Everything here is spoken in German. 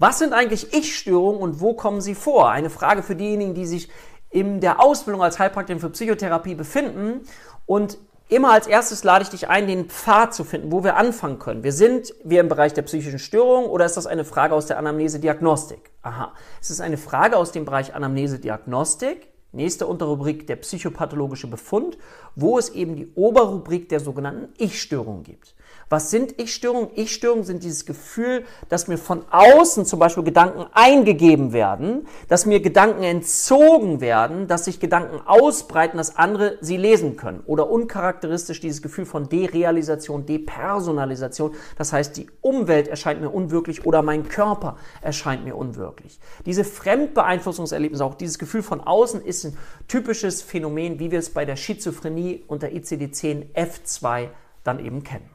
Was sind eigentlich Ich-Störungen und wo kommen sie vor? Eine Frage für diejenigen, die sich in der Ausbildung als Heilpraktiker für Psychotherapie befinden und Immer als erstes lade ich dich ein, den Pfad zu finden, wo wir anfangen können. Wir sind wir im Bereich der psychischen Störung oder ist das eine Frage aus der Anamnese-Diagnostik? Aha. Es ist eine Frage aus dem Bereich Anamnese-Diagnostik. Nächste Unterrubrik der psychopathologische Befund, wo es eben die Oberrubrik der sogenannten Ich-Störungen gibt. Was sind Ich-Störungen? Ich-Störungen sind dieses Gefühl, dass mir von außen zum Beispiel Gedanken eingegeben werden, dass mir Gedanken entzogen werden, dass sich Gedanken ausbreiten, dass andere sie lesen können. Oder uncharakteristisch dieses Gefühl von Derealisation, Depersonalisation. Das heißt, die Umwelt erscheint mir unwirklich oder mein Körper erscheint mir unwirklich. Diese Fremdbeeinflussungserlebnisse, auch dieses Gefühl von außen ist ein typisches Phänomen, wie wir es bei der Schizophrenie unter ICD-10 F2 dann eben kennen.